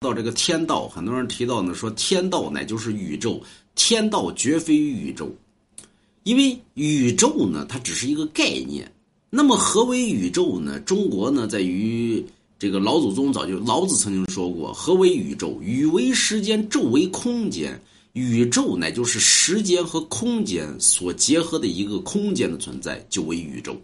到这个天道，很多人提到呢，说天道乃就是宇宙，天道绝非宇宙，因为宇宙呢，它只是一个概念。那么何为宇宙呢？中国呢，在于这个老祖宗早就老子曾经说过，何为宇宙？宇为时间，宙为空间。宇宙乃就是时间和空间所结合的一个空间的存在，就为宇宙。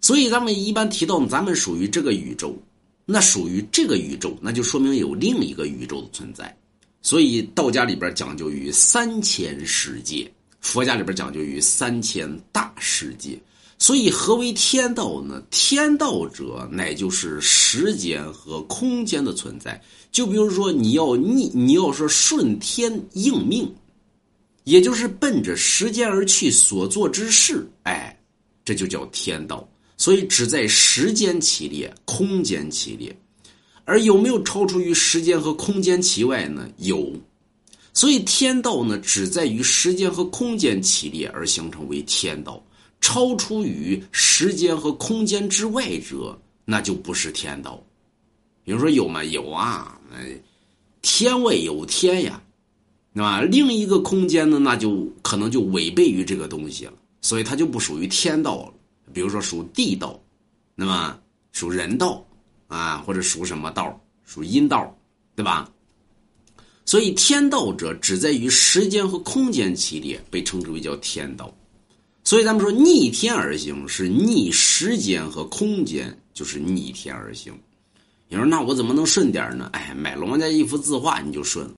所以咱们一般提到，咱们属于这个宇宙。那属于这个宇宙，那就说明有另一个宇宙的存在。所以道家里边讲究于三千世界，佛家里边讲究于三千大世界。所以何为天道呢？天道者，乃就是时间和空间的存在。就比如说，你要逆，你要说顺天应命，也就是奔着时间而去所做之事，哎，这就叫天道。所以只在时间起列，空间起列，而有没有超出于时间和空间其外呢？有，所以天道呢，只在于时间和空间起列而形成为天道，超出于时间和空间之外者，那就不是天道。比如说有吗？有啊，天外有天呀，对吧？另一个空间呢，那就可能就违背于这个东西了，所以它就不属于天道了。比如说属地道，那么属人道啊，或者属什么道？属阴道，对吧？所以天道者只在于时间和空间起列，被称之为叫天道。所以咱们说逆天而行是逆时间和空间，就是逆天而行。你说那我怎么能顺点呢？哎，买龙王家一幅字画你就顺。